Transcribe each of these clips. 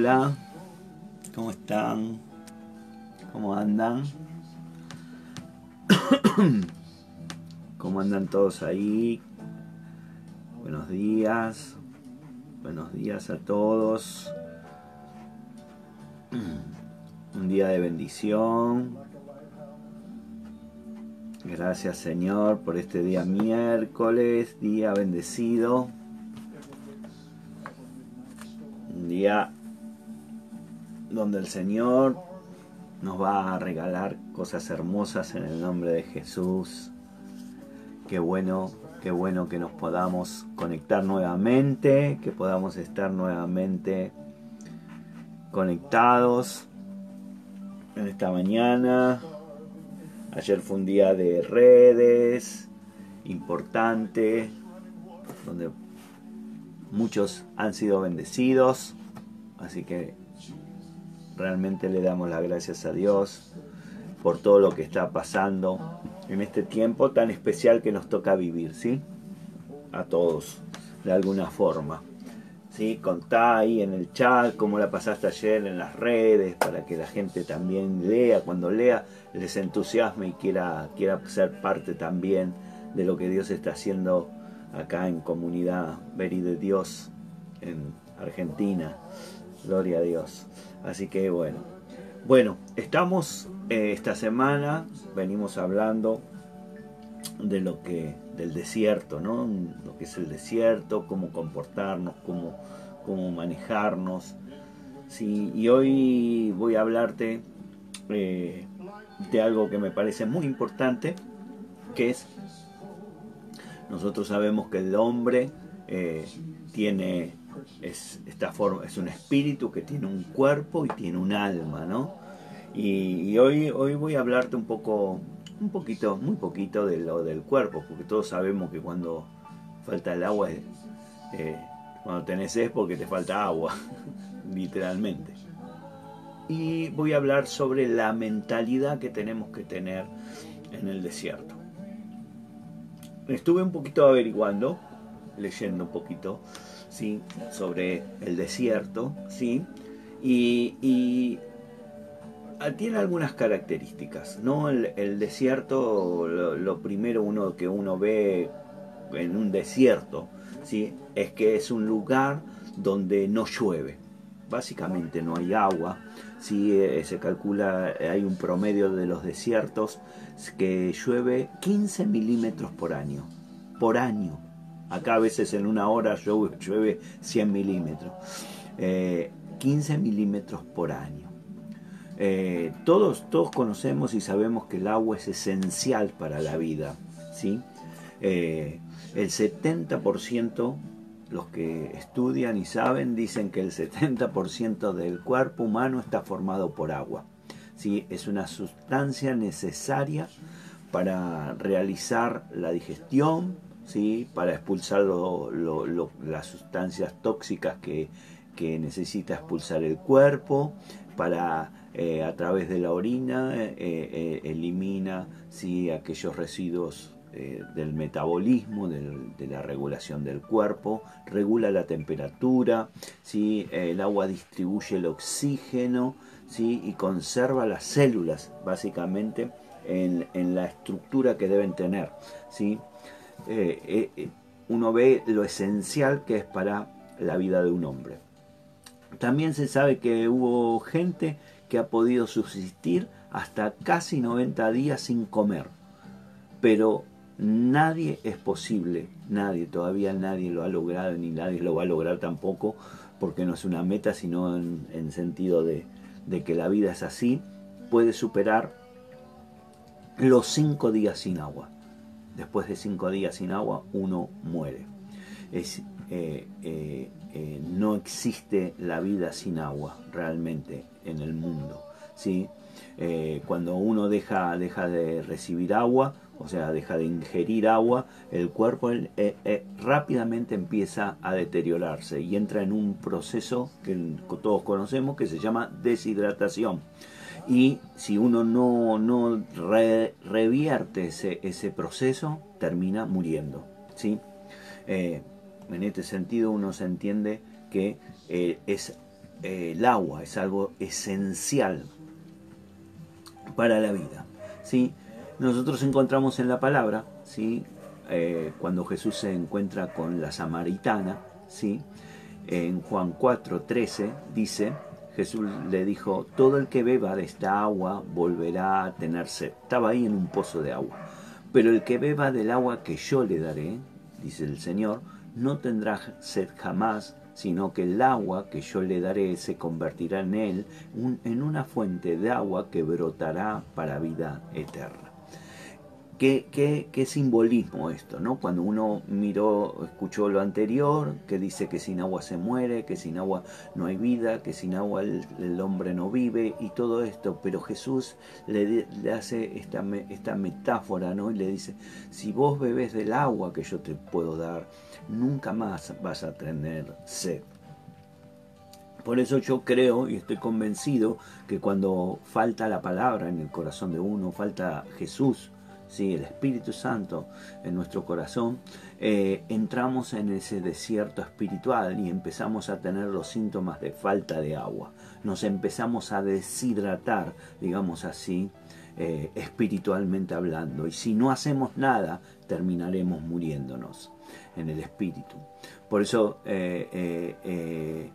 Hola, ¿cómo están? ¿Cómo andan? ¿Cómo andan todos ahí? Buenos días, buenos días a todos. Un día de bendición. Gracias Señor por este día miércoles, día bendecido. Donde el Señor nos va a regalar cosas hermosas en el nombre de Jesús. Qué bueno, qué bueno que nos podamos conectar nuevamente, que podamos estar nuevamente conectados en esta mañana. Ayer fue un día de redes importante, donde muchos han sido bendecidos, así que realmente le damos las gracias a Dios por todo lo que está pasando en este tiempo tan especial que nos toca vivir, ¿sí? A todos, de alguna forma. ¿Sí? Contá ahí en el chat cómo la pasaste ayer en las redes para que la gente también lea, cuando lea les entusiasme y quiera, quiera ser parte también de lo que Dios está haciendo acá en comunidad Veri de Dios en Argentina. Gloria a Dios. Así que bueno. Bueno, estamos eh, esta semana, venimos hablando de lo que, del desierto, ¿no? Lo que es el desierto, cómo comportarnos, cómo, cómo manejarnos. Sí, y hoy voy a hablarte eh, de algo que me parece muy importante, que es, nosotros sabemos que el hombre eh, tiene es, esta forma, es un espíritu que tiene un cuerpo y tiene un alma, ¿no? Y, hoy, hoy voy a hablarte un poco, un poquito, muy poquito de lo del cuerpo, porque todos sabemos que cuando falta el agua, eh, cuando tenés es porque te falta agua, literalmente. Y voy a hablar sobre la mentalidad que tenemos que tener en el desierto. Estuve un poquito averiguando, leyendo un poquito, sobre el desierto, ¿sí? y, tiene algunas características. ¿no? El, desierto, lo, primero uno que uno ve en un desierto, ¿sí? es que es un lugar donde no llueve. Básicamente no hay agua. ¿sí? Eh, se calcula, hay un promedio de los desiertos que llueve 15 milímetros por año. Por año. Acá a veces en una hora llueve 100 milímetros. 15 eh, milímetros por año. Eh, todos, todos conocemos y sabemos que el agua es esencial para la vida. ¿sí? Eh, el 70%, los que estudian y saben, dicen que el 70% del cuerpo humano está formado por agua. ¿sí? Es una sustancia necesaria para realizar la digestión, ¿sí? para expulsar las sustancias tóxicas que, necesita expulsar el cuerpo, para eh, a través de la orina eh, eh, elimina ¿sí? aquellos residuos del metabolismo, de la regulación del cuerpo, regula la temperatura, ¿sí? el agua distribuye el oxígeno ¿sí? y conserva las células básicamente en, en la estructura que deben tener. ¿sí? Eh, eh, uno ve lo esencial que es para la vida de un hombre. También se sabe que hubo gente que ha podido subsistir hasta casi 90 días sin comer, pero nadie es posible, nadie, todavía nadie lo ha logrado ni nadie lo va a lograr tampoco, porque no es una meta, sino en, sentido de, de que la vida es así, puede superar los cinco días sin agua después de cinco días sin agua, uno muere. Es, eh, eh, eh, no existe la vida sin agua realmente en el mundo. ¿sí? cuando uno deja, deja de recibir agua, o sea, deja de ingerir agua, el cuerpo rápidamente empieza a deteriorarse y entra en un proceso que todos conocemos que se llama deshidratación y si uno no, no revierte ese, ese, proceso, termina muriendo. ¿sí? Eh, en este sentido uno se entiende que eh, es eh, el agua es algo esencial para la vida. ¿sí? Nosotros encontramos en la palabra, ¿sí? Cuando Jesús se encuentra con la samaritana, ¿sí? en Juan 4, 13 dice, Jesús le dijo, todo el que beba de esta agua volverá a tener sed. Estaba ahí en un pozo de agua. Pero el que beba del agua que yo le daré, dice el Señor, no tendrá sed jamás, sino que el agua que yo le daré se convertirá en él en una fuente de agua que brotará para vida eterna. ¿Qué, simbolismo esto? ¿no? Cuando uno miró, escuchó lo anterior, que dice que sin agua se muere, que sin agua no hay vida, que sin agua el, hombre no vive y todo esto, pero Jesús le, hace esta, esta metáfora ¿no? y le dice, si vos bebés del agua que yo te puedo dar, nunca más vas a tener sed. Por eso yo creo y estoy convencido que cuando falta la palabra en el corazón de uno, falta Jesús, ¿sí? el Espíritu Santo en nuestro corazón, eh, entramos en ese desierto espiritual y empezamos a tener los síntomas de falta de agua. Nos empezamos a deshidratar, digamos así, eh, espiritualmente hablando. Y si no hacemos nada, terminaremos muriéndonos en el espíritu. Por eso eh,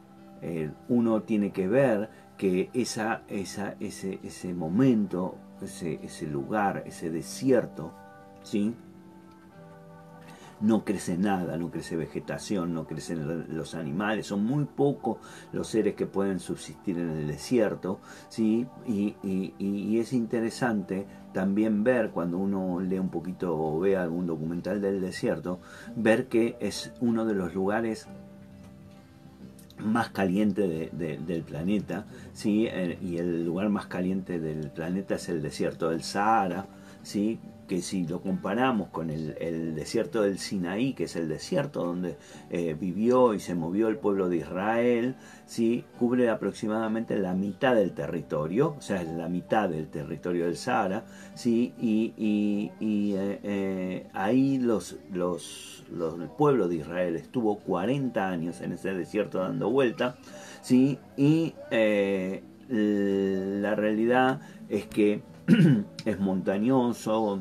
uno tiene que ver que esa, ese, ese momento ese, lugar, ese desierto, ¿sí? no crece nada, no crece vegetación, no crecen los animales, son muy pocos los seres que pueden subsistir en el desierto, ¿sí? y, y, es interesante también ver cuando uno lee un poquito o ve algún documental del desierto, ver que es uno de los lugares más caliente del planeta, ¿sí? Eh, y el lugar más caliente del planeta es el desierto del Sahara, ¿sí? Que si lo comparamos con el, desierto del Sinaí, que es el desierto donde eh, vivió y se movió el pueblo de Israel, ¿sí? cubre aproximadamente la mitad del territorio, o sea, es la mitad del territorio del Sahara, ¿sí? y, eh, ahí los, los el pueblo de Israel estuvo 40 años en ese desierto dando vuelta, ¿sí? y eh, la realidad es que es montañoso,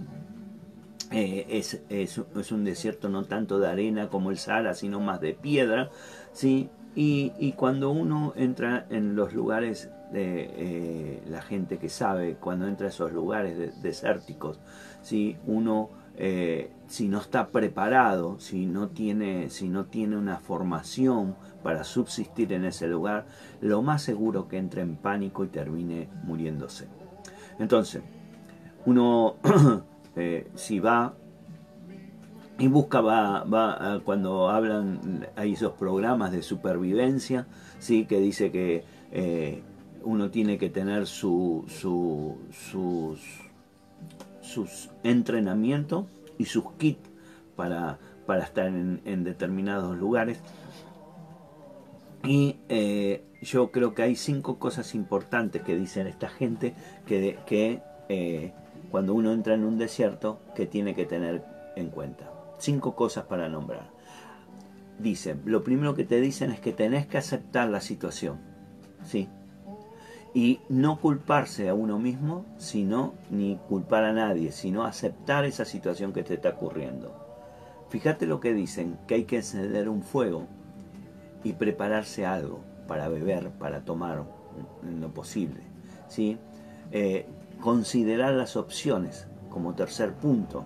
eh, es, un desierto no tanto de arena como el Sahara, sino más de piedra, ¿sí? y, cuando uno entra en los lugares de eh, la gente que sabe, cuando entra a esos lugares desérticos, ¿sí? uno eh, si no está preparado, si no, tiene, si no tiene una formación para subsistir en ese lugar, lo más seguro que entre en pánico y termine muriéndose. Entonces, uno eh, si va y busca, va, va cuando hablan, hay esos programas de supervivencia, ¿sí? que dice que eh, uno tiene que tener su, su, sus sus entrenamientos y sus kits para, para estar en, determinados lugares. Y eh, yo creo que hay cinco cosas importantes que dicen esta gente que, que eh, cuando uno entra en un desierto que tiene que tener en cuenta. Cinco cosas para nombrar. Dicen, lo primero que te dicen es que tenés que aceptar la situación. ¿sí? y no culparse a uno mismo, sino ni culpar a nadie, sino aceptar esa situación que te está ocurriendo. Fíjate lo que dicen, que hay que encender un fuego y prepararse algo para beber, para tomar lo posible. ¿sí? Eh, considerar las opciones como tercer punto,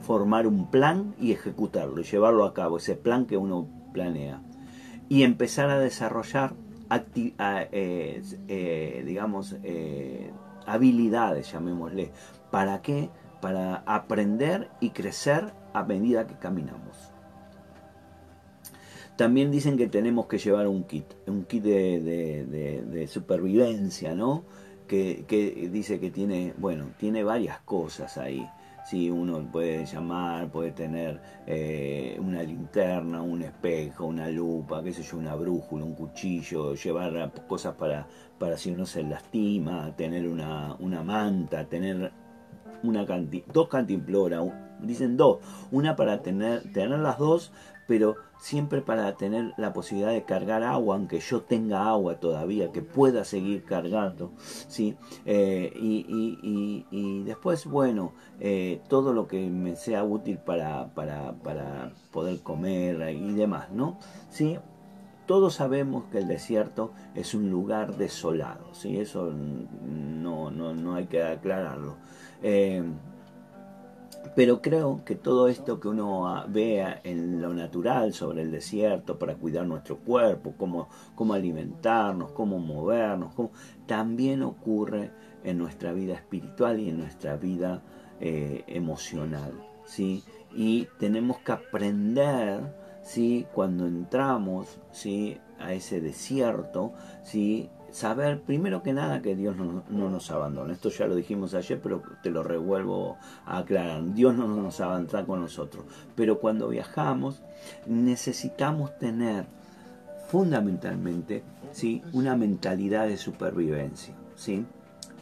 formar un plan y ejecutarlo y llevarlo a cabo, ese plan que uno planea. Y empezar a desarrollar eh, eh, digamos, habilidades, llamémosle. ¿Para qué? Para aprender y crecer a medida que caminamos. También dicen que tenemos que llevar un kit, un kit de, supervivencia, ¿no? Que, que, dice que tiene, bueno, tiene varias cosas ahí. Sí, uno puede llamar, puede tener eh, una linterna, un espejo, una lupa, qué sé yo, una brújula, un cuchillo, llevar cosas para, para si uno se lastima, tener una, una manta, tener una dos cantimploras, dicen dos, una para tener, tener las dos, pero siempre para tener la posibilidad de cargar agua, aunque yo tenga agua todavía, que pueda seguir cargando, ¿sí? Eh, y, después, bueno, eh, todo lo que me sea útil para, para, para poder comer y demás, ¿no? ¿Sí? Todos sabemos que el desierto es un lugar desolado, ¿sí? Eso no, no, no hay que aclararlo. Eh, pero creo que todo esto que uno vea en lo natural sobre el desierto para cuidar nuestro cuerpo, cómo, cómo alimentarnos, cómo movernos, también ocurre en nuestra vida espiritual y en nuestra vida eh, emocional. ¿sí? Y tenemos que aprender ¿sí? cuando entramos ¿sí? a ese desierto, ¿sí? Saber primero que nada que Dios no, nos abandona. Esto ya lo dijimos ayer, pero te lo revuelvo a aclarar. Dios no nos abandona con nosotros. Pero cuando viajamos necesitamos tener fundamentalmente ¿sí? una mentalidad de supervivencia. ¿sí?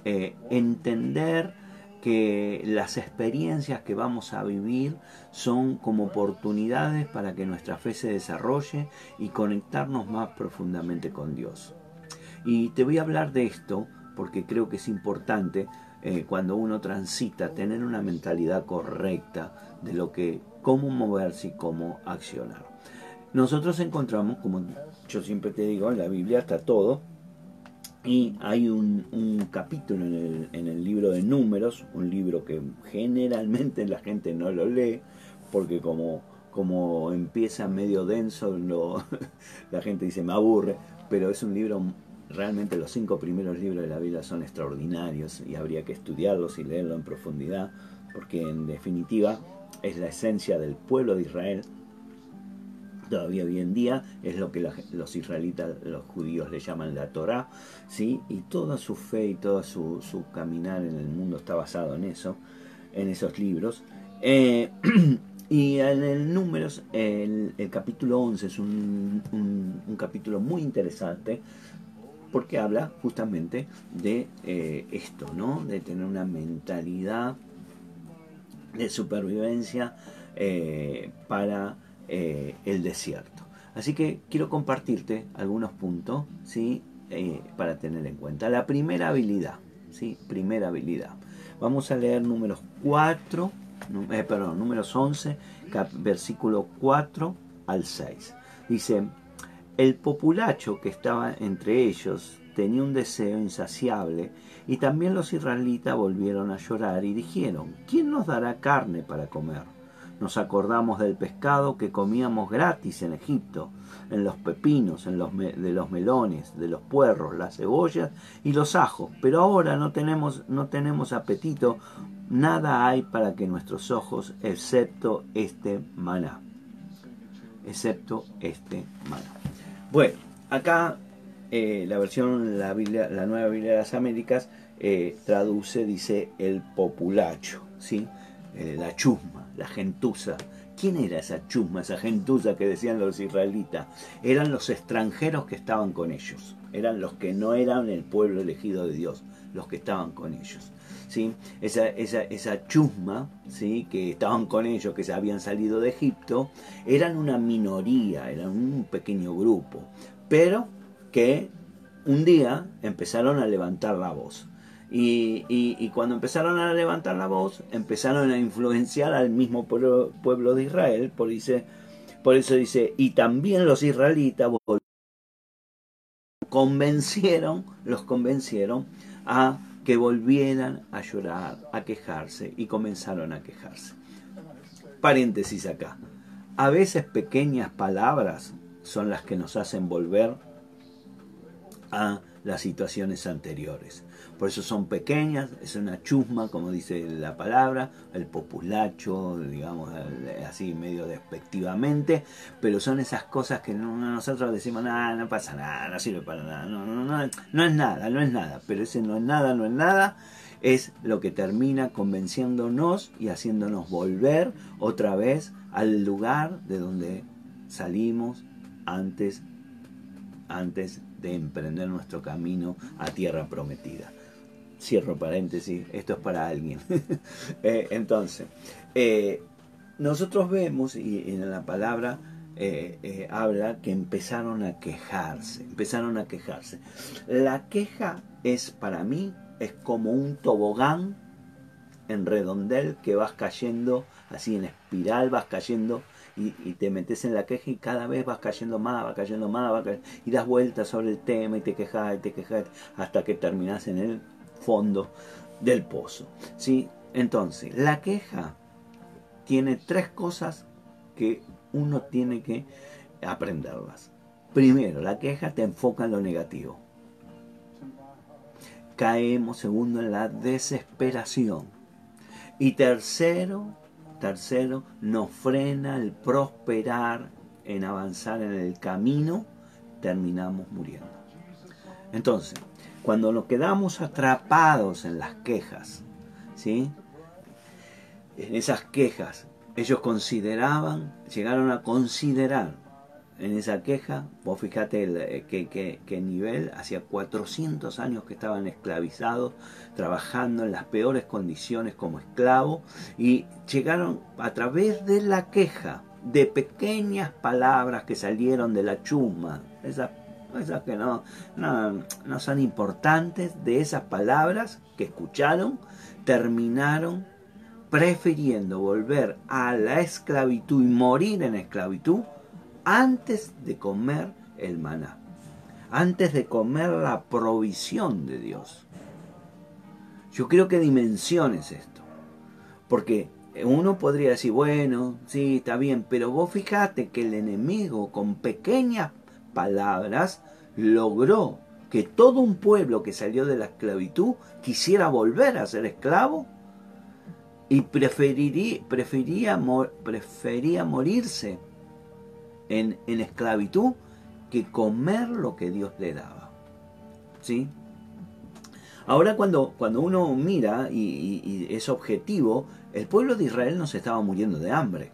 Eh, entender que las experiencias que vamos a vivir son como oportunidades para que nuestra fe se desarrolle y conectarnos más profundamente con Dios. Y te voy a hablar de esto porque creo que es importante eh, cuando uno transita tener una mentalidad correcta de lo que, cómo moverse y cómo accionar. Nosotros encontramos, como yo siempre te digo, en la Biblia está todo, y hay un, capítulo en el, en el, libro de números, un libro que generalmente la gente no lo lee, porque como, como empieza medio denso, la gente dice me aburre, pero es un libro realmente los cinco primeros libros de la Biblia son extraordinarios y habría que estudiarlos y leerlos en profundidad, porque en definitiva es la esencia del pueblo de Israel. Todavía hoy en día es lo que los israelitas, los judíos le llaman la Torah, ¿sí? y toda su fe y todo su, caminar en el mundo está basado en eso, en esos libros. Eh, y en el Números, el, capítulo 11 es un, un capítulo muy interesante porque habla justamente de eh, esto, ¿no? De tener una mentalidad de supervivencia eh, para eh, el desierto. Así que quiero compartirte algunos puntos, ¿sí? para tener en cuenta. La primera habilidad, ¿sí? Primera habilidad. Vamos a leer números 4, perdón, números 11, versículo 4 al 6. Dice, el populacho que estaba entre ellos tenía un deseo insaciable y también los israelitas volvieron a llorar y dijeron, ¿quién nos dará carne para comer? Nos acordamos del pescado que comíamos gratis en Egipto, en los pepinos, en los de los melones, de los puerros, las cebollas y los ajos, pero ahora no tenemos, no tenemos apetito, nada hay para que nuestros ojos, excepto este maná, excepto este maná. Bueno, acá eh, la versión, la, la nueva Biblia de las Américas, eh, traduce, dice el populacho, ¿sí? Eh, la chusma, la gentuza. ¿Quién era esa chusma, esa gentuza que decían los israelitas? Eran los extranjeros que estaban con ellos, eran los que no eran el pueblo elegido de Dios, los que estaban con ellos. ¿Sí? Esa, esa, esa, chusma ¿sí? que estaban con ellos, que se habían salido de Egipto, eran una minoría, eran un pequeño grupo, pero que un día empezaron a levantar la voz. Y, cuando empezaron a levantar la voz, empezaron a influenciar al mismo pueblo, pueblo de Israel, por, dice, por eso dice, y también los israelitas convencieron, los convencieron a que volvieran a llorar, a quejarse, y comenzaron a quejarse. Paréntesis acá. A veces pequeñas palabras son las que nos hacen volver a las situaciones anteriores. Por eso son pequeñas, es una chusma, como dice la palabra, el populacho, digamos así medio despectivamente, pero son esas cosas que nosotros decimos, nada, no pasa nada, no sirve para nada, no, no, no, no es nada, no es nada, pero ese no es nada, no es nada, es lo que termina convenciéndonos y haciéndonos volver otra vez al lugar de donde salimos antes, antes de emprender nuestro camino a tierra prometida. Cierro paréntesis, esto es para alguien. Eh, entonces, eh, nosotros vemos y, en la palabra eh, habla que empezaron a quejarse, empezaron a quejarse. La queja es para mí, es como un tobogán en redondel que vas cayendo así en espiral, vas cayendo y, te metes en la queja y cada vez vas cayendo más, vas cayendo más, vas y das vueltas sobre el tema y te quejas y te quejas hasta que terminas en el fondo del pozo. ¿sí? Entonces, la queja tiene tres cosas que uno tiene que aprenderlas. Primero, la queja te enfoca en lo negativo. Caemos, segundo, en la desesperación. Y tercero, tercero, nos frena el prosperar en avanzar en el camino, terminamos muriendo. Entonces, cuando nos quedamos atrapados en las quejas, ¿sí? En esas quejas, ellos consideraban, llegaron a considerar en esa queja, vos fíjate el, eh, que, nivel, hacía 400 años que estaban esclavizados, trabajando en las peores condiciones como esclavos, y llegaron a través de la queja, de pequeñas palabras que salieron de la chuma, esas, esas que no, no, no son importantes, de esas palabras que escucharon, terminaron prefiriendo volver a la esclavitud y morir en esclavitud antes de comer el maná, antes de comer la provisión de Dios. Yo creo que dimensiones esto, porque uno podría decir, bueno, sí, está bien, pero vos fijate que el enemigo con pequeñas palabras logró que todo un pueblo que salió de la esclavitud quisiera volver a ser esclavo y preferiría, prefería, morirse en, esclavitud que comer lo que Dios le daba. ¿Sí? Ahora cuando, cuando uno mira y, es objetivo, el pueblo de Israel no se estaba muriendo de hambre.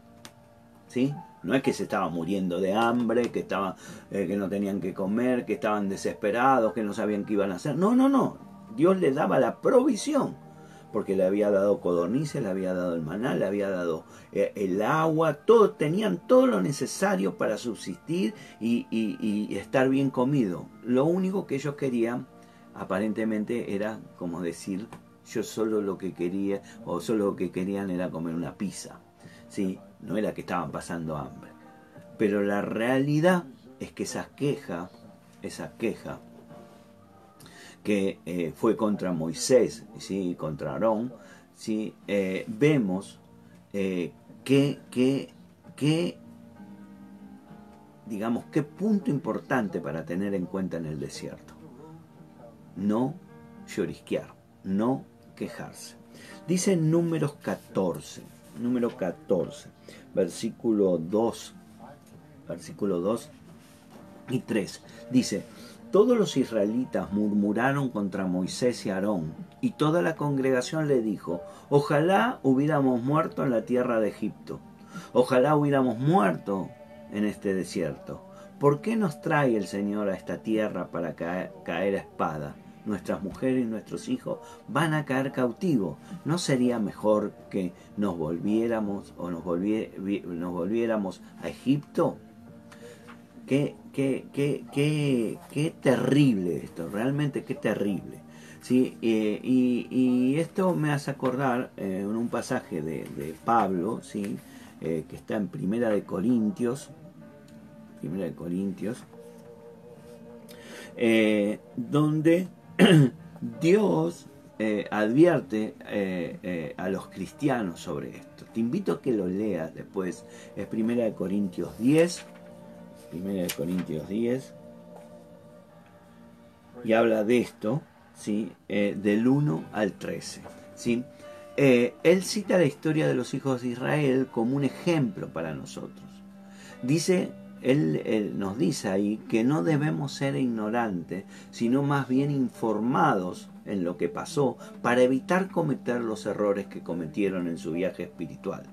¿Sí? No es que se estaba muriendo de hambre, que, estaba, eh, que no tenían que comer, que estaban desesperados, que no sabían qué iban a hacer. No, no, no. Dios les daba la provisión porque le había dado codornices, le había dado el maná, le había dado eh, el agua, todo, tenían todo lo necesario para subsistir y, estar bien comido. Lo único que ellos querían, aparentemente, era como decir, yo solo lo que quería, o solo lo que querían era comer una pizza. ¿sí? No era que estaban pasando hambre. Pero la realidad es que esa queja, esa queja, que eh, fue contra Moisés, ¿sí? contra Aarón, ¿sí? Eh, vemos eh, que, que, digamos, qué punto importante para tener en cuenta en el desierto. No llorisquear, no quejarse. Dice números 14, número 14, versículo 2, versículo 2 y 3. Dice, todos los israelitas murmuraron contra Moisés y Aarón, y toda la congregación le dijo, ojalá hubiéramos muerto en la tierra de Egipto, ojalá hubiéramos muerto en este desierto. ¿Por qué nos trae el Señor a esta tierra para caer, a espada? Nuestras mujeres y nuestros hijos van a caer cautivos. ¿No sería mejor que nos volviéramos o nos, nos volviéramos a Egipto? Qué, qué, qué, qué, qué terrible esto, realmente qué terrible. ¿sí? Eh, y, esto me hace acordar eh, en un pasaje de, Pablo, ¿sí? Eh, que está en Primera de Corintios, Primera de Corintios, donde Dios advierte a los cristianos sobre esto. Te invito a que lo leas después. Es Primera de Corintios 10, 1 Corintios 10, y habla de esto, ¿sí? Eh, del 1 al 13. ¿sí? Eh, él cita la historia de los hijos de Israel como un ejemplo para nosotros. Dice, él, nos dice ahí que no debemos ser ignorantes, sino más bien informados en lo que pasó para evitar cometer los errores que cometieron en su viaje espiritual.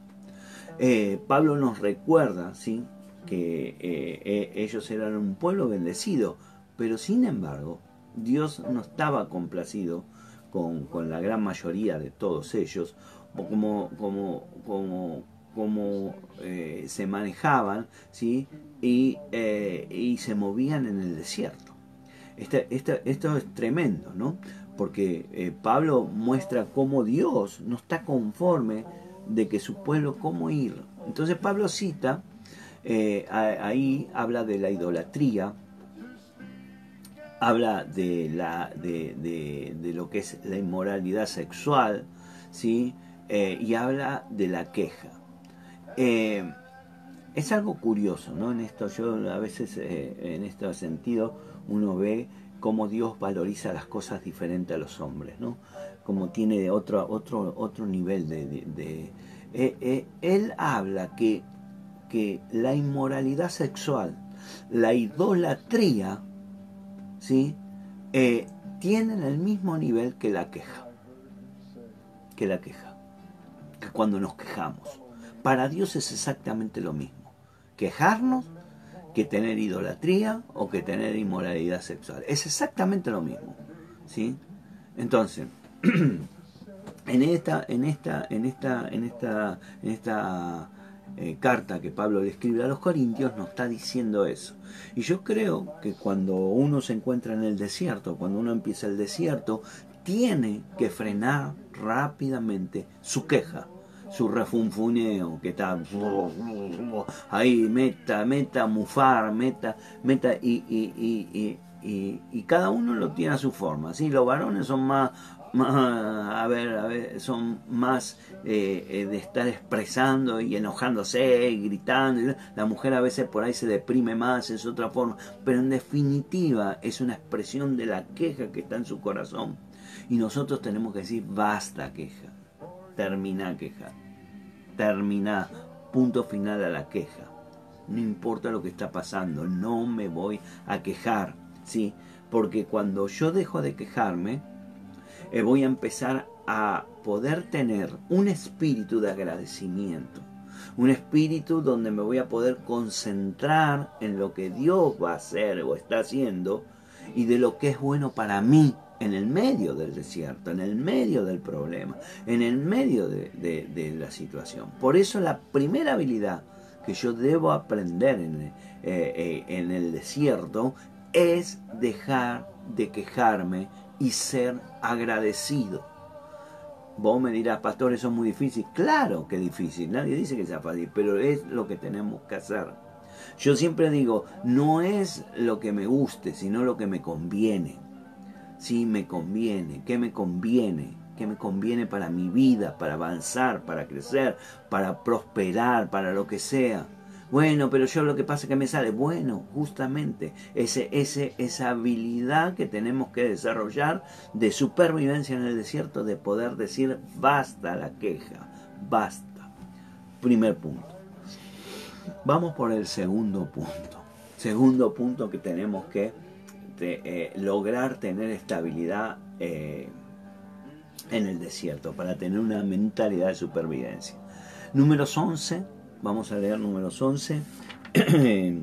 Eh, Pablo nos recuerda ¿sí? que eh, eh, ellos eran un pueblo bendecido, pero sin embargo Dios no estaba complacido con, la gran mayoría de todos ellos, como, como, como cómo eh, se manejaban ¿sí? y, eh, y, se movían en el desierto. Este, este, esto es tremendo, ¿no? porque eh, Pablo muestra cómo Dios no está conforme de que su pueblo, cómo ir. Entonces Pablo cita, ahí habla de la idolatría, habla de, la, de, de, lo que es la inmoralidad sexual, ¿sí? y habla de la queja. Eh, es algo curioso, ¿no? En esto, yo a veces, eh, en este sentido, uno ve cómo Dios valoriza las cosas diferentes a los hombres, ¿no? Como tiene otro, otro, otro nivel de... Eh, él habla que, que la inmoralidad sexual, la idolatría, ¿sí? tienen el mismo nivel que la queja. Que la queja. Que cuando nos quejamos para Dios es exactamente lo mismo. Quejarnos que tener idolatría o que tener inmoralidad sexual. Es exactamente lo mismo. ¿sí? Entonces, en esta, en esta, en esta, en esta, en esta eh, carta que Pablo le escribe a los Corintios nos está diciendo eso. Y yo creo que cuando uno se encuentra en el desierto, cuando uno empieza el desierto, tiene que frenar rápidamente su queja su refunfuneo que está ahí, meta, meta, mufar, meta, meta, y, y, y, y, cada uno lo tiene a su forma. ¿sí? Los varones son más, a ver, a ver, son más eh, eh, de estar expresando y enojándose y gritando. La mujer a veces por ahí se deprime más, es otra forma, pero en definitiva es una expresión de la queja que está en su corazón. Y nosotros tenemos que decir, basta queja, termina queja termina, punto final a la queja. No importa lo que está pasando, no me voy a quejar, ¿sí? Porque cuando yo dejo de quejarme, eh, voy a empezar a poder tener un espíritu de agradecimiento, un espíritu donde me voy a poder concentrar en lo que Dios va a hacer o está haciendo y de lo que es bueno para mí en el medio del desierto, en el medio del problema, en el medio de, la situación. Por eso la primera habilidad que yo debo aprender en, eh, eh, en el desierto es dejar de quejarme y ser agradecido. Vos me dirás, pastor, eso es muy difícil. Claro que es difícil, nadie dice que sea fácil, pero es lo que tenemos que hacer. Yo siempre digo, no es lo que me guste, sino lo que me conviene si me conviene, qué me conviene, qué me conviene para mi vida, para avanzar, para crecer, para prosperar, para lo que sea. Bueno, pero yo lo que pasa es que me sale. Bueno, justamente ese, ese, esa habilidad que tenemos que desarrollar de supervivencia en el desierto, de poder decir basta la queja, basta. Primer punto. Vamos por el segundo punto. Segundo punto que tenemos que eh, lograr tener estabilidad eh, en el desierto, para tener una mentalidad de supervivencia. Números 11, vamos a leer números 11.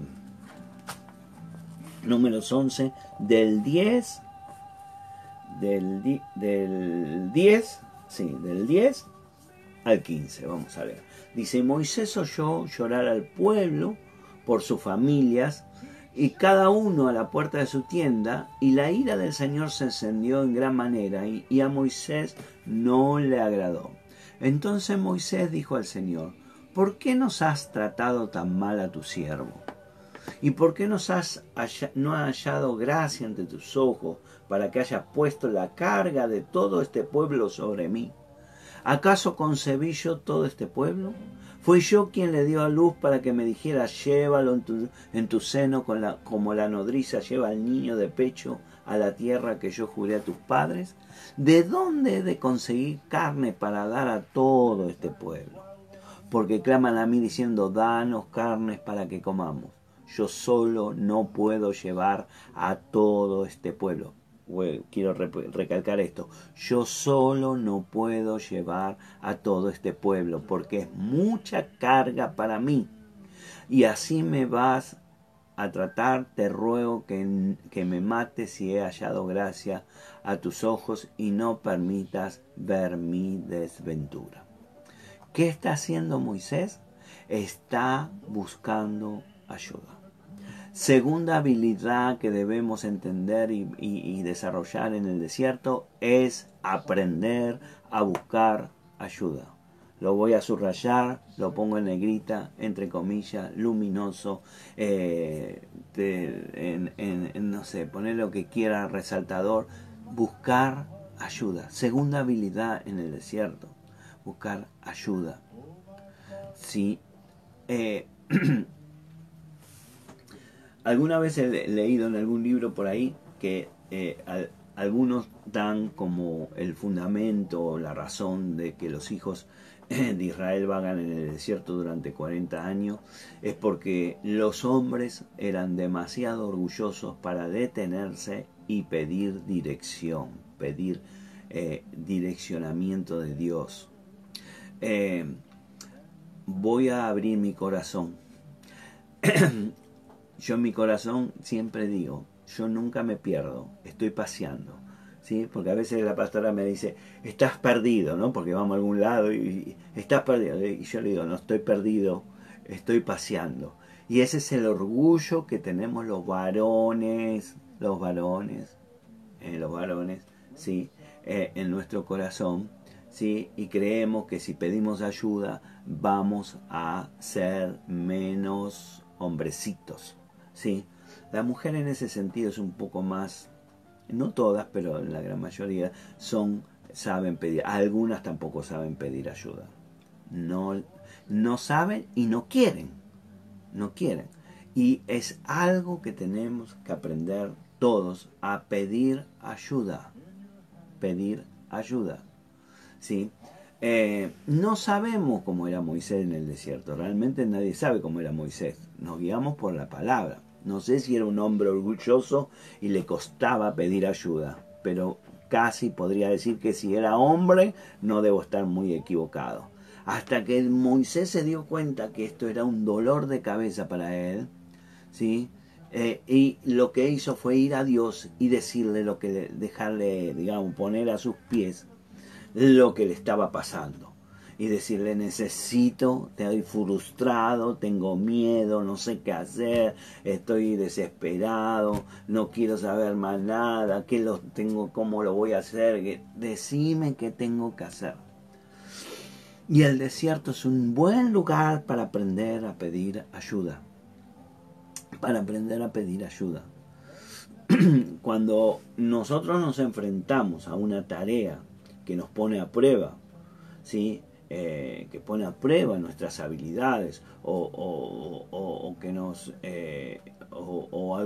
números 11 del 10 del, del 10 sí, del 10 al 15 vamos a leer dice Moisés oyó llorar al pueblo por sus familias y cada uno a la puerta de su tienda, y la ira del Señor se encendió en gran manera, y, a Moisés no le agradó. Entonces Moisés dijo al Señor, ¿por qué nos has tratado tan mal a tu siervo? ¿Y por qué nos has no has hallado gracia ante tus ojos para que hayas puesto la carga de todo este pueblo sobre mí? ¿Acaso concebí yo todo este pueblo? Fui yo quien le dio a luz para que me dijera, llévalo en tu, seno con la, como la nodriza lleva al niño de pecho a la tierra que yo juré a tus padres. ¿De dónde he de conseguir carne para dar a todo este pueblo? Porque claman a mí diciendo, danos carnes para que comamos. Yo solo no puedo llevar a todo este pueblo quiero recalcar esto, yo solo no puedo llevar a todo este pueblo porque es mucha carga para mí. Y así me vas a tratar, te ruego que, que me mates si he hallado gracia a tus ojos y no permitas ver mi desventura. ¿Qué está haciendo Moisés? Está buscando ayuda. Segunda habilidad que debemos entender y, desarrollar en el desierto es aprender a buscar ayuda. Lo voy a subrayar, lo pongo en negrita, entre comillas, luminoso, eh, no sé, poner lo que quiera, resaltador, buscar ayuda. Segunda habilidad en el desierto, buscar ayuda. Sí. Eh, alguna vez he leído en algún libro por ahí que eh, algunos dan como el fundamento, la razón de que los hijos de Israel vagan en el desierto durante 40 años, es porque los hombres eran demasiado orgullosos para detenerse y pedir dirección, pedir eh, direccionamiento de Dios. Eh, voy a abrir mi corazón. yo en mi corazón siempre digo, yo nunca me pierdo, estoy paseando. ¿Sí? Porque a veces la pastora me dice, estás perdido, ¿no? Porque vamos a algún lado y, estás perdido. Y yo le digo, no estoy perdido, estoy paseando. Y ese es el orgullo que tenemos los varones, los varones, eh, los varones, ¿sí? Eh, en nuestro corazón, ¿sí? Y creemos que si pedimos ayuda vamos a ser menos hombrecitos, ¿sí? La mujer en ese sentido es un poco más, no todas, pero la gran mayoría son, saben pedir, algunas tampoco saben pedir ayuda. No, no saben y no quieren, no quieren. Y es algo que tenemos que aprender todos a pedir ayuda pedir ayuda. ¿Sí? Eh, no sabemos cómo era Moisés en el desierto, realmente nadie sabe cómo era Moisés, nos guiamos por la palabra. No sé si era un hombre orgulloso y le costaba pedir ayuda, pero casi podría decir que si era hombre no debo estar muy equivocado. Hasta que Moisés se dio cuenta que esto era un dolor de cabeza para él, ¿sí? Eh, y lo que hizo fue ir a Dios y decirle lo que dejarle, digamos, poner a sus pies lo que le estaba pasando. Y decirle, necesito, estoy frustrado, tengo miedo, no sé qué hacer, estoy desesperado, no quiero saber más nada, qué lo tengo, cómo lo voy a hacer, decime qué tengo que hacer. Y el desierto es un buen lugar para aprender a pedir ayuda para aprender a pedir ayuda. Cuando nosotros nos enfrentamos a una tarea que nos pone a prueba, ¿sí? Eh, que pone a prueba nuestras habilidades o, que nos eh, o,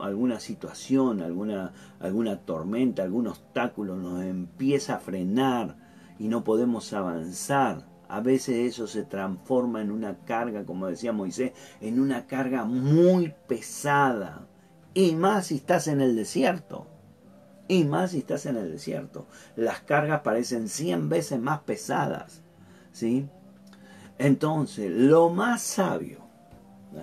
alguna situación, alguna, alguna tormenta, algún obstáculo nos empieza a frenar y no podemos avanzar a veces eso se transforma en una carga, como decía Moisés, en una carga muy pesada. Y más si estás en el desierto. Y más si estás en el desierto. Las cargas parecen 100 veces más pesadas. ¿Sí? Entonces, lo más sabio,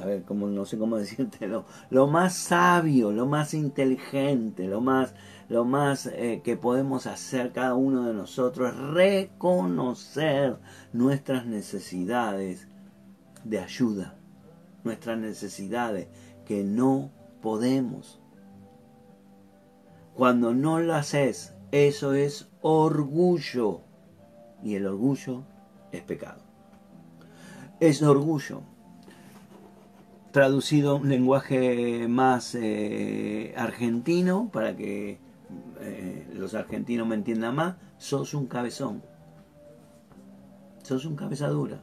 a ver, como, no sé cómo decirte, lo más sabio, lo más inteligente, lo más lo más eh, que podemos hacer cada uno de nosotros es reconocer nuestras necesidades de ayuda, nuestras necesidades que no podemos. Cuando no lo haces, eso es orgullo y el orgullo es pecado. Es orgullo. Traducido un lenguaje más eh, argentino para que eh, los argentinos me entiendan más, sos un cabezón. Sos un cabeza dura.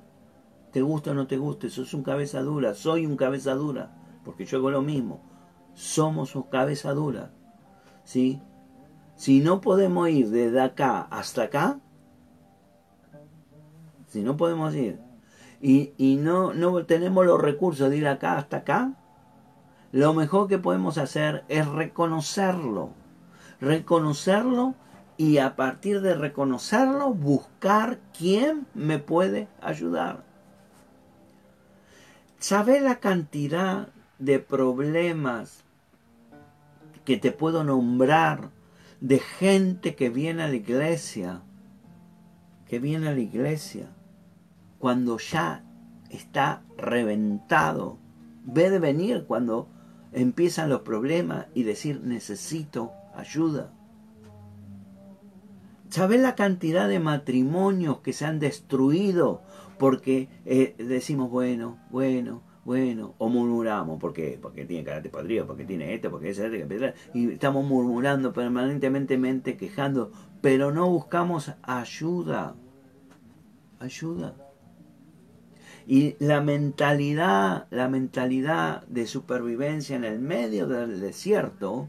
Te gusta o no te guste, sos un cabeza dura. Soy un cabeza dura. Porque yo hago lo mismo. Somos un cabeza dura. ¿Sí? Si no podemos ir desde acá hasta acá, si no podemos ir y, y no, no tenemos los recursos de ir acá hasta acá, lo mejor que podemos hacer es reconocerlo reconocerlo y a partir de reconocerlo buscar quién me puede ayudar. ¿Sabe la cantidad de problemas que te puedo nombrar de gente que viene a la iglesia? Que viene a la iglesia cuando ya está reventado. Ve de venir cuando empiezan los problemas y decir necesito ayuda. ¿Sabes la cantidad de matrimonios que se han destruido porque eh, decimos bueno, bueno, bueno, o murmuramos, ¿por? Porque tiene carácter podrido, porque tiene esto, porque es y estamos murmurando permanentemente, quejando, pero no buscamos ayuda. Ayuda. Y la mentalidad, la mentalidad de supervivencia en el medio del desierto,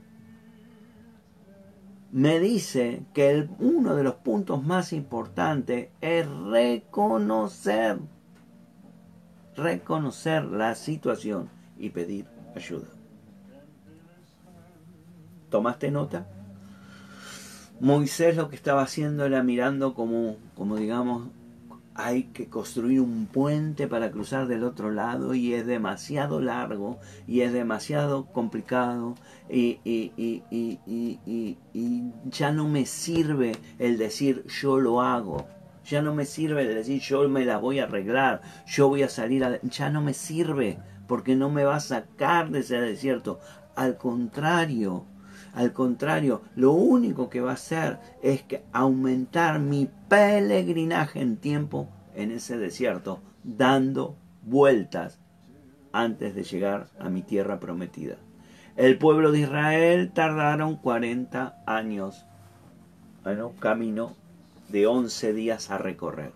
me dice que uno de los puntos más importantes es reconocer, reconocer la situación y pedir ayuda. ¿Tomaste nota? Moisés lo que estaba haciendo era mirando como, como digamos, hay que construir un puente para cruzar del otro lado y es demasiado largo y es demasiado complicado y, ya no me sirve el decir yo lo hago. Ya no me sirve el decir yo me la voy a arreglar, yo voy a salir a... Ya no me sirve porque no me va a sacar de ese desierto. Al contrario, al contrario, lo único que va a hacer es que aumentar mi peregrinaje en tiempo en ese desierto, dando vueltas antes de llegar a mi tierra prometida. El pueblo de Israel tardaron 40 años, bueno, camino de 11 días a recorrer.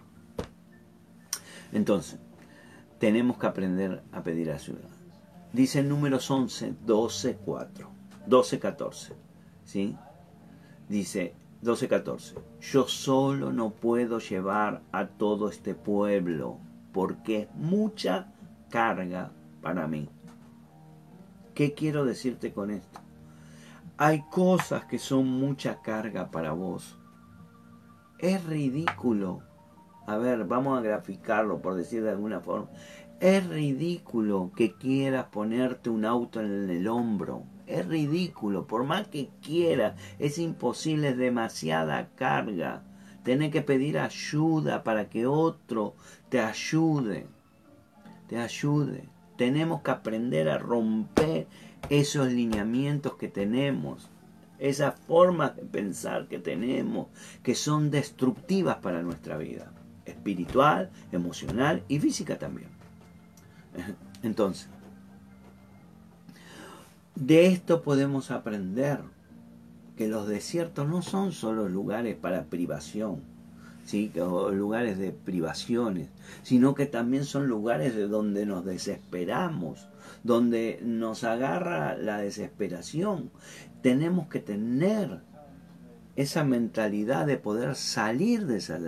Entonces, tenemos que aprender a pedir ayuda. Dice números 11, 12, 4. 12.14. ¿Sí? Dice 12.14. Yo solo no puedo llevar a todo este pueblo porque es mucha carga para mí. ¿Qué quiero decirte con esto? Hay cosas que son mucha carga para vos. Es ridículo. A ver, vamos a graficarlo por decir de alguna forma. Es ridículo que quieras ponerte un auto en el hombro es ridículo, por más que quiera, es imposible, es demasiada carga. Tienes que pedir ayuda para que otro te ayude, te ayude. Tenemos que aprender a romper esos lineamientos que tenemos, esas formas de pensar que tenemos, que son destructivas para nuestra vida, espiritual, emocional y física también. Entonces, de esto podemos aprender que los desiertos no son solo lugares para privación, ¿sí? o lugares de privaciones, sino que también son lugares de donde nos desesperamos, donde nos agarra la desesperación. Tenemos que tener esa mentalidad de poder salir de esa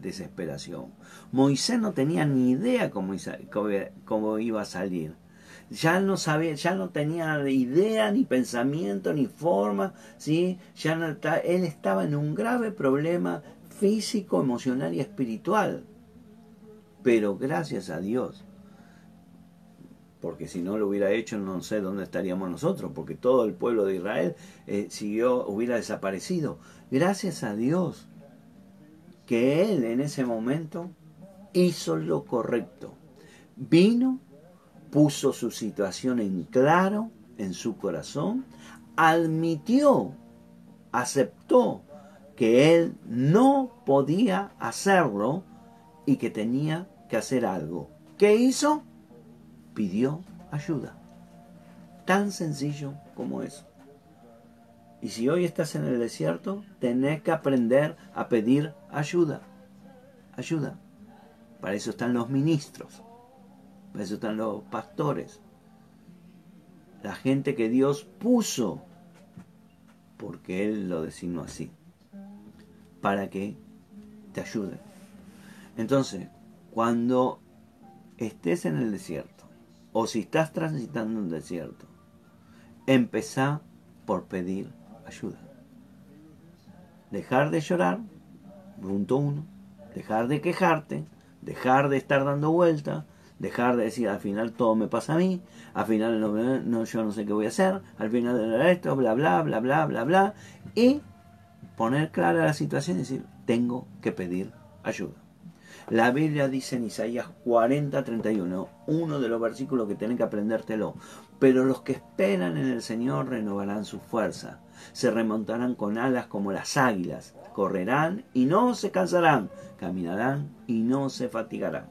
desesperación. Moisés no tenía ni idea cómo iba a salir ya no sabía, ya no tenía idea, ni pensamiento, ni forma, ¿sí? Ya no, él estaba en un grave problema físico, emocional y espiritual. Pero gracias a Dios, porque si no lo hubiera hecho no sé dónde estaríamos nosotros, porque todo el pueblo de Israel eh, siguió, hubiera desaparecido. Gracias a Dios que él en ese momento hizo lo correcto. Vino puso su situación en claro en su corazón, admitió, aceptó que él no podía hacerlo y que tenía que hacer algo. ¿Qué hizo? Pidió ayuda. Tan sencillo como eso. Y si hoy estás en el desierto, tenés que aprender a pedir ayuda. Ayuda. Para eso están los ministros. Para eso están los pastores. La gente que Dios puso, porque Él lo designó así, para que te ayuden. Entonces, cuando estés en el desierto, o si estás transitando un desierto, empezá por pedir ayuda. Dejar de llorar, punto uno. Dejar de quejarte, dejar de estar dando vueltas, dejar de decir al final todo me pasa a mí, al final no, yo no sé qué voy a hacer, al final esto, bla, bla, bla, bla, bla, bla, y poner clara la situación y decir, tengo que pedir ayuda. La Biblia dice en Isaías 40, 31, uno de los versículos que tienen que aprendértelo. Pero los que esperan en el Señor renovarán su fuerza, se remontarán con alas como las águilas, correrán y no se cansarán, caminarán y no se fatigarán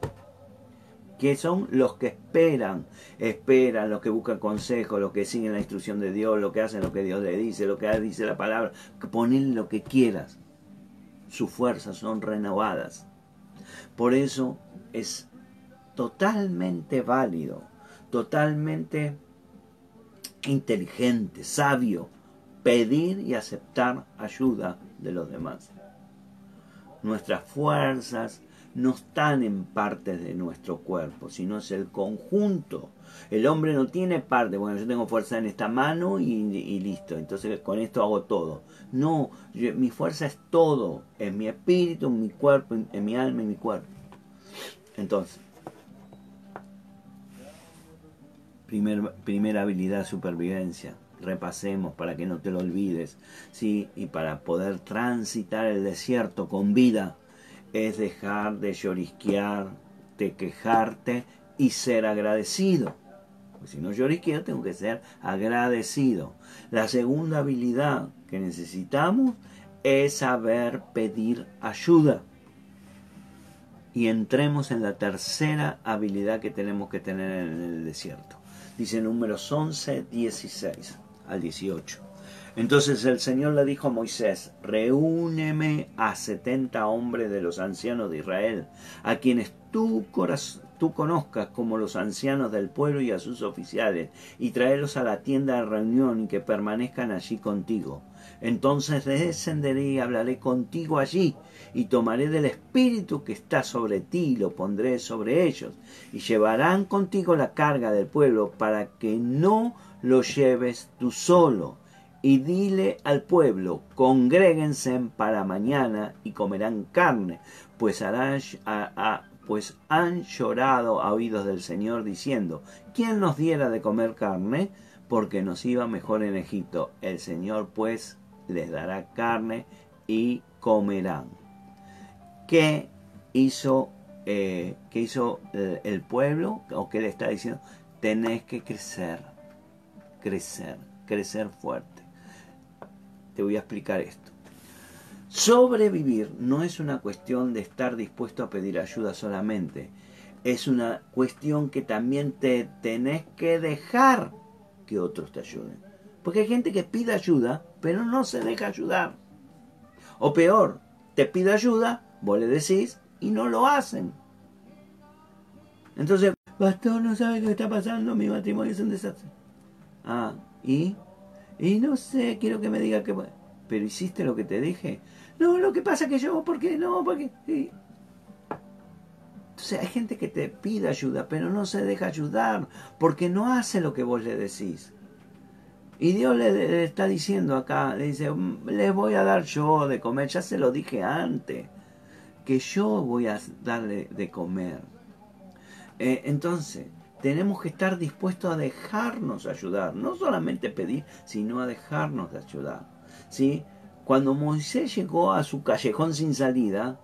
que son los que esperan, esperan, los que buscan consejo, los que siguen la instrucción de Dios, los que hacen lo que Dios le dice, lo que dice la palabra, ponen lo que quieras. Sus fuerzas son renovadas. Por eso es totalmente válido, totalmente inteligente, sabio, pedir y aceptar ayuda de los demás. Nuestras fuerzas, no están en partes de nuestro cuerpo, sino es el conjunto. El hombre no tiene parte, bueno, yo tengo fuerza en esta mano y, listo, entonces con esto hago todo. No, mi fuerza es todo, en mi espíritu, en mi cuerpo, en, mi alma y mi cuerpo. Entonces, primer, primera habilidad, supervivencia. Repasemos para que no te lo olvides, ¿sí? Y para poder transitar el desierto con vida es dejar de llorisquear, de quejarte y ser agradecido. Porque si no llorisqueo, tengo que ser agradecido. La segunda habilidad que necesitamos es saber pedir ayuda. Y entremos en la tercera habilidad que tenemos que tener en el desierto. Dice números 11, 16 al 18. Entonces el Señor le dijo a Moisés, reúneme a setenta hombres de los ancianos de Israel, a quienes tú, tú conozcas como los ancianos del pueblo y a sus oficiales, y tráelos a la tienda de reunión y que permanezcan allí contigo. Entonces descenderé y hablaré contigo allí, y tomaré del espíritu que está sobre ti y lo pondré sobre ellos, y llevarán contigo la carga del pueblo para que no lo lleves tú solo y dile al pueblo, congréguense para mañana y comerán carne, pues, pues han llorado a oídos del Señor diciendo, ¿quién nos diera de comer carne? Porque nos iba mejor en Egipto. El Señor pues les dará carne y comerán. ¿Qué hizo, eh, ¿qué hizo el, el pueblo? ¿O qué le está diciendo? Tenés que crecer, crecer, crecer fuerte te voy a explicar esto. Sobrevivir no es una cuestión de estar dispuesto a pedir ayuda solamente. Es una cuestión que también te tenés que dejar que otros te ayuden. Porque hay gente que pide ayuda, pero no se deja ayudar. O peor, te pide ayuda, vos le decís y no lo hacen. Entonces, pastor, no sabe qué está pasando, mi matrimonio es un desastre. Ah, ¿y? Y no sé, quiero que me diga que... Pero hiciste lo que te dije. No, lo que pasa que yo, ¿por qué no? Porque... Entonces hay gente que te pide ayuda, pero no se deja ayudar, porque no hace lo que vos le decís. Y Dios le, está diciendo acá, le dice, mm, les voy a dar yo de comer, ya se lo dije antes, que yo voy a darle de comer. Eh, entonces, tenemos que estar dispuestos a dejarnos ayudar, no solamente pedir, sino a dejarnos de ayudar. ¿sí? Cuando Moisés llegó a su callejón sin salida,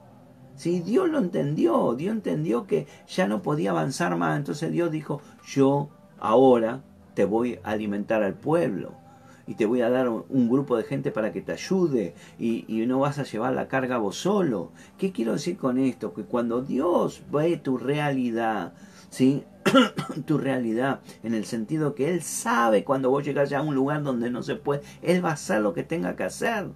¿sí? Dios lo entendió, Dios entendió que ya no podía avanzar más, entonces Dios dijo, yo ahora te voy a alimentar al pueblo y te voy a dar un grupo de gente para que te ayude y, y, no vas a llevar la carga vos solo. ¿Qué quiero decir con esto? Que cuando Dios ve tu realidad, ¿sí? tu realidad, en el sentido que Él sabe cuando vos llegas a un lugar donde no se puede, Él va a hacer lo que tenga que hacer.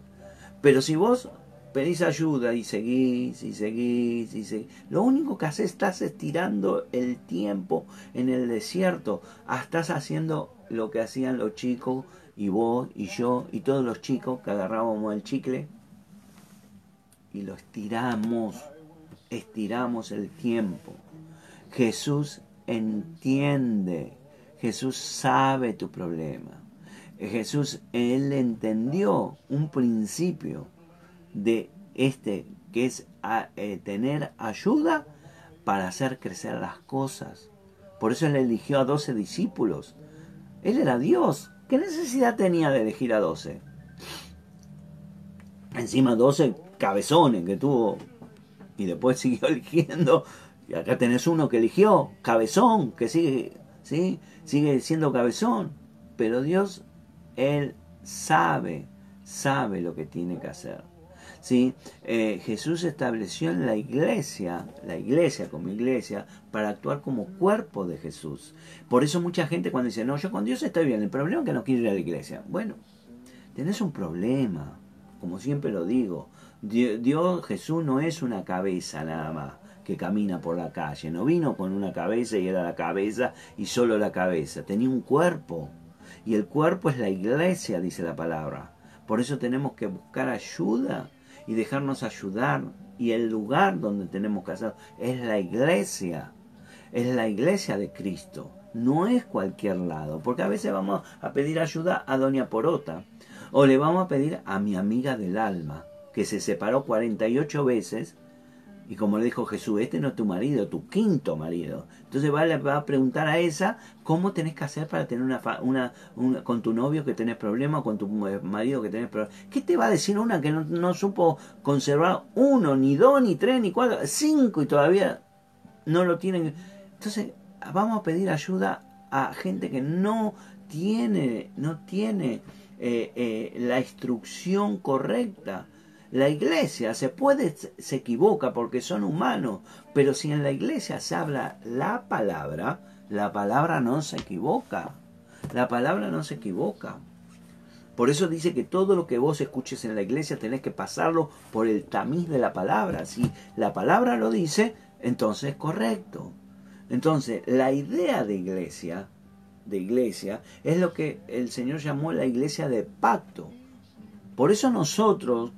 Pero si vos pedís ayuda y seguís y seguís y seguís, lo único que haces estás estirando el tiempo en el desierto, ah, estás haciendo lo que hacían los chicos y vos y yo y todos los chicos que agarrábamos el chicle y lo estiramos, estiramos el tiempo. Jesús entiende, Jesús sabe tu problema. Jesús, Él entendió un principio de este, que es eh, tener ayuda para hacer crecer las cosas. Por eso Él eligió a doce discípulos. Él era Dios. ¿Qué necesidad tenía de elegir a doce? Encima doce cabezones que tuvo Y después siguió eligiendo. Y acá tenés uno que eligió, cabezón, que sigue, ¿sí? sigue siendo cabezón. Pero Dios, Él sabe, sabe lo que tiene que hacer. ¿sí? Eh, Jesús estableció en la iglesia, la iglesia como iglesia, para actuar como cuerpo de Jesús. Por eso mucha gente cuando dice, no, yo con Dios estoy bien, el problema es que no quiero ir a la iglesia. Bueno, tenés un problema, como siempre lo digo. Dios, Jesús no es una cabeza nada más que camina por la calle. No vino con una cabeza y era la cabeza y solo la cabeza. Tenía un cuerpo. Y el cuerpo es la iglesia, dice la palabra. Por eso tenemos que buscar ayuda y dejarnos ayudar. Y el lugar donde tenemos que hacerlo es la iglesia. Es la iglesia de Cristo. No es cualquier lado. Porque a veces vamos a pedir ayuda a Doña Porota. O le vamos a pedir a mi amiga del alma, que se separó 48 veces y como le dijo Jesús, este no es tu marido, tu quinto marido. Entonces va, va a preguntar a esa cómo tenés que hacer para tener una, una, con tu novio que tenés problemas, con tu marido que tenés problemas. ¿Qué te va a decir una que no, no, supo conservar uno, ni dos, ni tres, ni cuatro, cinco y todavía no lo tienen? Entonces vamos a pedir ayuda a gente que no tiene, no tiene eh, eh, la instrucción correcta la iglesia se puede, se equivoca porque son humanos, pero si en la iglesia se habla la palabra, la palabra no se equivoca. La palabra no se equivoca. Por eso dice que todo lo que vos escuches en la iglesia tenés que pasarlo por el tamiz de la palabra. Si la palabra lo dice, entonces es correcto. Entonces, la idea de iglesia, de iglesia, es lo que el Señor llamó la iglesia de pacto. Por eso nosotros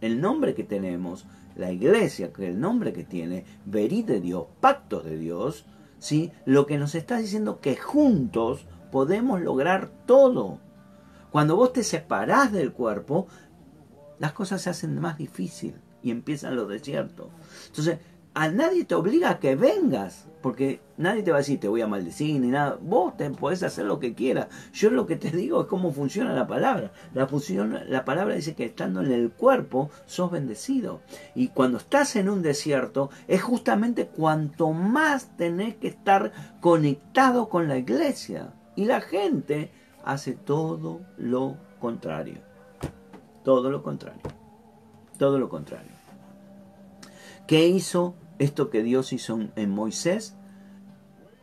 el nombre que tenemos, la iglesia, que el nombre que tiene, verí de Dios, pacto de Dios, ¿sí? lo que nos está diciendo que juntos podemos lograr todo. Cuando vos te separás del cuerpo, las cosas se hacen más difíciles y empiezan los desiertos. Entonces, a nadie te obliga a que vengas, porque nadie te va a decir te voy a maldecir ni nada. Vos te podés hacer lo que quieras. Yo lo que te digo es cómo funciona la palabra. La, la palabra dice que estando en el cuerpo sos bendecido. Y cuando estás en un desierto es justamente cuanto más tenés que estar conectado con la iglesia. Y la gente hace todo lo contrario. Todo lo contrario. Todo lo contrario. ¿Qué hizo esto que Dios hizo en Moisés,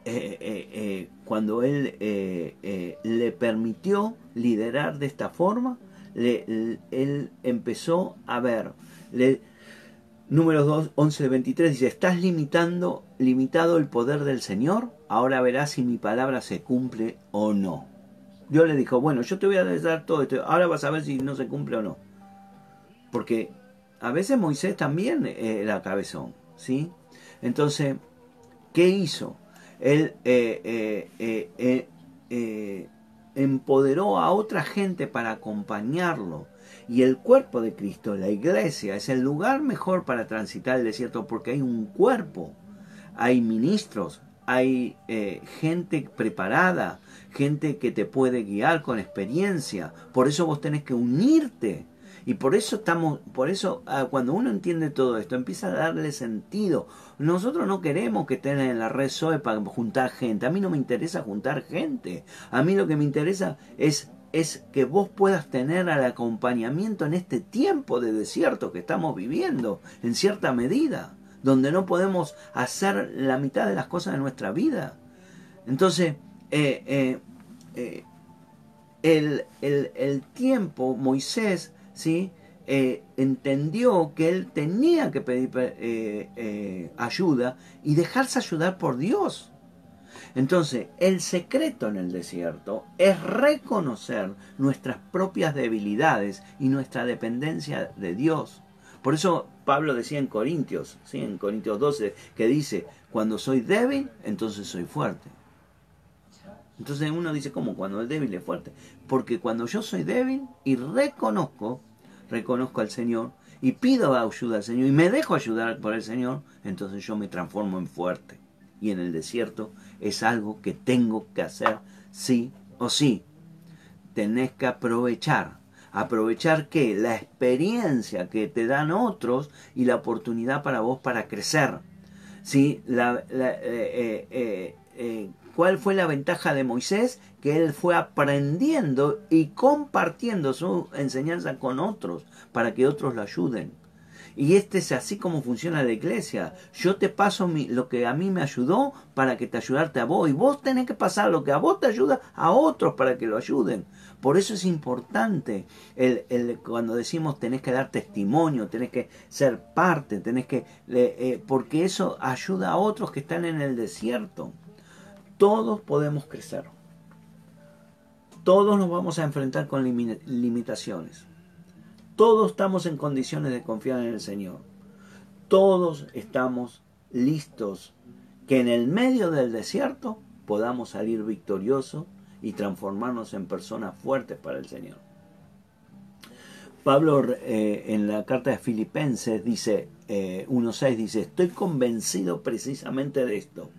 eh, eh, eh, cuando Él le permitió liderar de esta forma, Él empezó a ver. número 2, 11 23 dice, ¿estás limitando, limitado el poder del Señor? Ahora verás si mi palabra se cumple o no. Dios le dijo, bueno, yo te voy a dar todo esto, ahora vas a ver si no se cumple o no. Porque a veces Moisés también era cabezón. ¿sí? Entonces, ¿qué hizo? Él eh, eh, eh, empoderó a otra gente para acompañarlo. Y el cuerpo de Cristo, la iglesia, es el lugar mejor para transitar el desierto porque hay un cuerpo, hay ministros, hay gente preparada, gente que te puede guiar con experiencia. Por eso vos tenés que unirte y por eso estamos, por eso ah, cuando uno entiende todo esto, empieza a darle sentido. Nosotros no queremos que estén en la red SOE para juntar gente. A mí no me interesa juntar gente. A mí lo que me interesa es es que vos puedas tener al acompañamiento en este tiempo de desierto que estamos viviendo, en cierta medida, donde no podemos hacer la mitad de las cosas de nuestra vida. Entonces, eh, eh, eh, el, el, el, tiempo, Moisés ¿sí? Eh, entendió que él tenía que pedir eh, eh, ayuda y dejarse ayudar por Dios. Entonces, el secreto en el desierto es reconocer nuestras propias debilidades y nuestra dependencia de Dios. Por eso Pablo decía en Corintios, ¿sí? en Corintios 12, que dice, cuando soy débil, entonces soy fuerte. Entonces uno dice, ¿cómo? Cuando el débil es fuerte. Porque cuando yo soy débil y reconozco, reconozco al Señor y pido ayuda al Señor y me dejo ayudar por el Señor, entonces yo me transformo en fuerte. Y en el desierto es algo que tengo que hacer sí o sí. Tenés que aprovechar. Aprovechar que la experiencia que te dan otros y la oportunidad para vos para crecer. ¿Sí? La, eh, eh, eh, ¿Cuál fue la ventaja de Moisés? Que él fue aprendiendo y compartiendo su enseñanza con otros para que otros lo ayuden. Y este es así como funciona la iglesia. Yo te paso lo que a mí me ayudó para que te ayudarte a vos. Y vos tenés que pasar lo que a vos te ayuda a otros para que lo ayuden. Por eso es importante el, cuando decimos tenés que dar testimonio, tenés que ser parte, tenés que... Eh, porque eso ayuda a otros que están en el desierto. Todos podemos crecer. Todos nos vamos a enfrentar con limitaciones. Todos estamos en condiciones de confiar en el Señor. Todos estamos listos que en el medio del desierto podamos salir victoriosos y transformarnos en personas fuertes para el Señor. Pablo eh, en la carta de Filipenses dice, 1.6 eh, dice, estoy convencido precisamente de esto,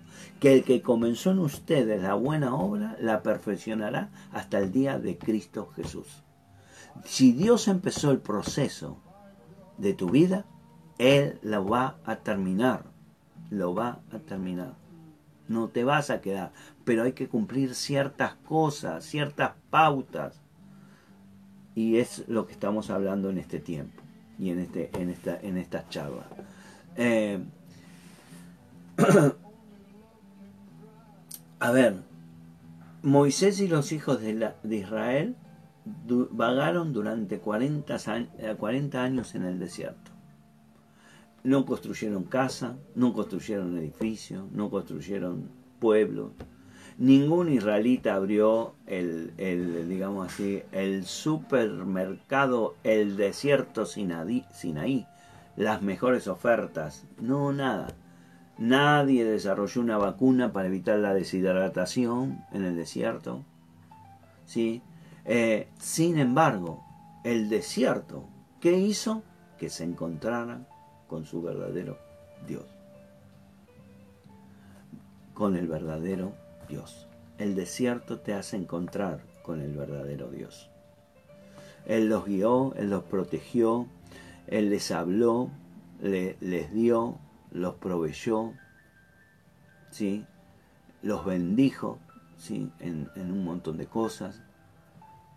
que el que comenzó en ustedes la buena obra la perfeccionará hasta el día de Cristo Jesús. Si Dios empezó el proceso de tu vida, Él lo va a terminar. Lo va a terminar. No te vas a quedar, pero hay que cumplir ciertas cosas, ciertas pautas. Y es lo que estamos hablando en este tiempo y en, este, en, esta, en charla. Eh, a ver, Moisés y los hijos de, de Israel vagaron durante 40, 40 eh, años en el desierto. No construyeron casa, no construyeron edificios, no construyeron pueblos. Ningún israelita abrió el, el, digamos así, el supermercado, el desierto Sinaí, Sinaí, las mejores ofertas. No, nada. Nadie desarrolló una vacuna para evitar la deshidratación en el desierto. ¿Sí? Eh, sin embargo, el desierto, ¿qué hizo? Que se encontraran con su verdadero Dios. Con el verdadero Dios. El desierto te hace encontrar con el verdadero Dios. Él los guió, Él los protegió, Él les habló, les dio, los proveyó, ¿sí? los bendijo ¿sí? en un montón de cosas.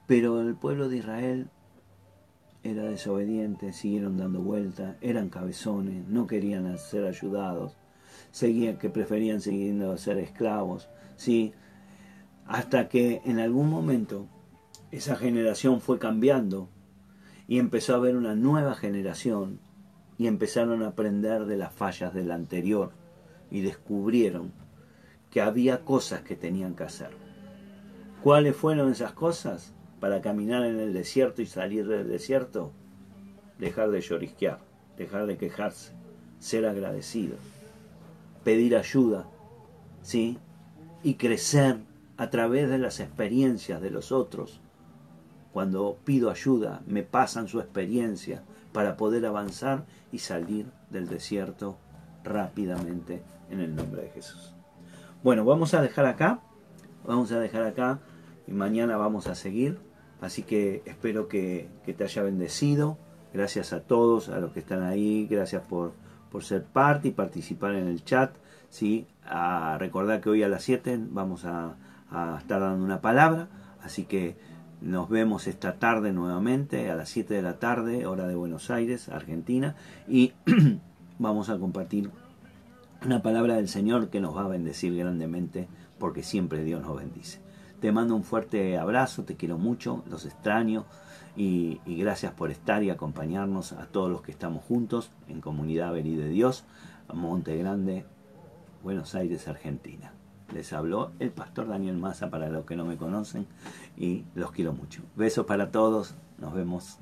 Pero el pueblo de Israel era desobediente, siguieron dando vuelta, eran cabezones, no querían ser ayudados, seguían que preferían seguir a ser esclavos, sí, hasta que en algún momento esa generación fue cambiando y empezó a haber una nueva generación y empezaron a aprender de las fallas de la anterior y descubrieron que había cosas que tenían que hacer. ¿Cuáles fueron esas cosas? para caminar en el desierto y salir del desierto? Dejar de llorisquear, dejar de quejarse, ser agradecido, pedir ayuda, ¿sí? Y crecer a través de las experiencias de los otros. Cuando pido ayuda, me pasan su experiencia para poder avanzar y salir del desierto rápidamente en el nombre de Jesús. Bueno, vamos a dejar acá, vamos a dejar acá y mañana vamos a seguir. Así que espero que, te haya bendecido. Gracias a todos, a los que están ahí. Gracias por, ser parte y participar en el chat. ¿sí? A recordar que hoy a las 7 vamos a, estar dando una palabra. Así que nos vemos esta tarde nuevamente a las 7 de la tarde, hora de Buenos Aires, Argentina. Y vamos a compartir una palabra del Señor que nos va a bendecir grandemente porque siempre Dios nos bendice. Te mando un fuerte abrazo, te quiero mucho, los extraño y, gracias por estar y acompañarnos a todos los que estamos juntos en Comunidad Vení de Dios, Monte Grande, Buenos Aires, Argentina. Les habló el pastor Daniel Maza para los que no me conocen y los quiero mucho. Besos para todos, nos vemos